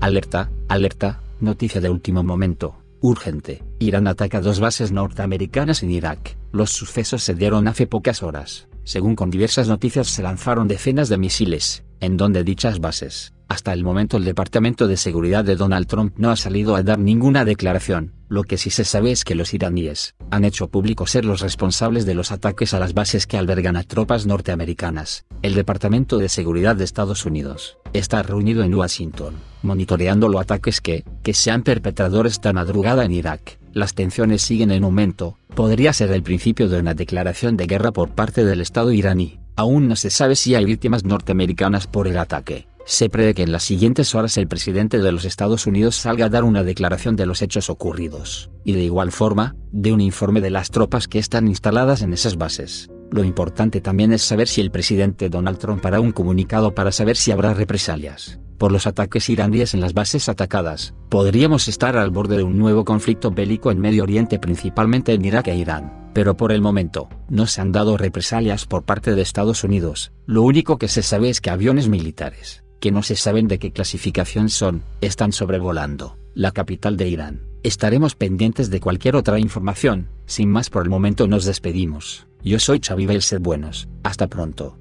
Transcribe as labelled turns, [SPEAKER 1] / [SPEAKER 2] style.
[SPEAKER 1] Alerta, alerta, noticia de último momento. Urgente. Irán ataca dos bases norteamericanas en Irak. Los sucesos se dieron hace pocas horas. Según con diversas noticias se lanzaron decenas de misiles, en donde dichas bases. Hasta el momento el Departamento de Seguridad de Donald Trump no ha salido a dar ninguna declaración. Lo que sí se sabe es que los iraníes han hecho público ser los responsables de los ataques a las bases que albergan a tropas norteamericanas. El Departamento de Seguridad de Estados Unidos está reunido en Washington, monitoreando los ataques que, que se han perpetrado esta madrugada en Irak. Las tensiones siguen en aumento, podría ser el principio de una declaración de guerra por parte del Estado iraní. Aún no se sabe si hay víctimas norteamericanas por el ataque. Se prevé que en las siguientes horas el presidente de los Estados Unidos salga a dar una declaración de los hechos ocurridos, y de igual forma, de un informe de las tropas que están instaladas en esas bases. Lo importante también es saber si el presidente Donald Trump hará un comunicado para saber si habrá represalias por los ataques iraníes en las bases atacadas. Podríamos estar al borde de un nuevo conflicto bélico en Medio Oriente principalmente en Irak e Irán, pero por el momento, no se han dado represalias por parte de Estados Unidos. Lo único que se sabe es que aviones militares que no se saben de qué clasificación son, están sobrevolando la capital de Irán. Estaremos pendientes de cualquier otra información, sin más por el momento nos despedimos. Yo soy Xavi Belset Buenos, hasta pronto.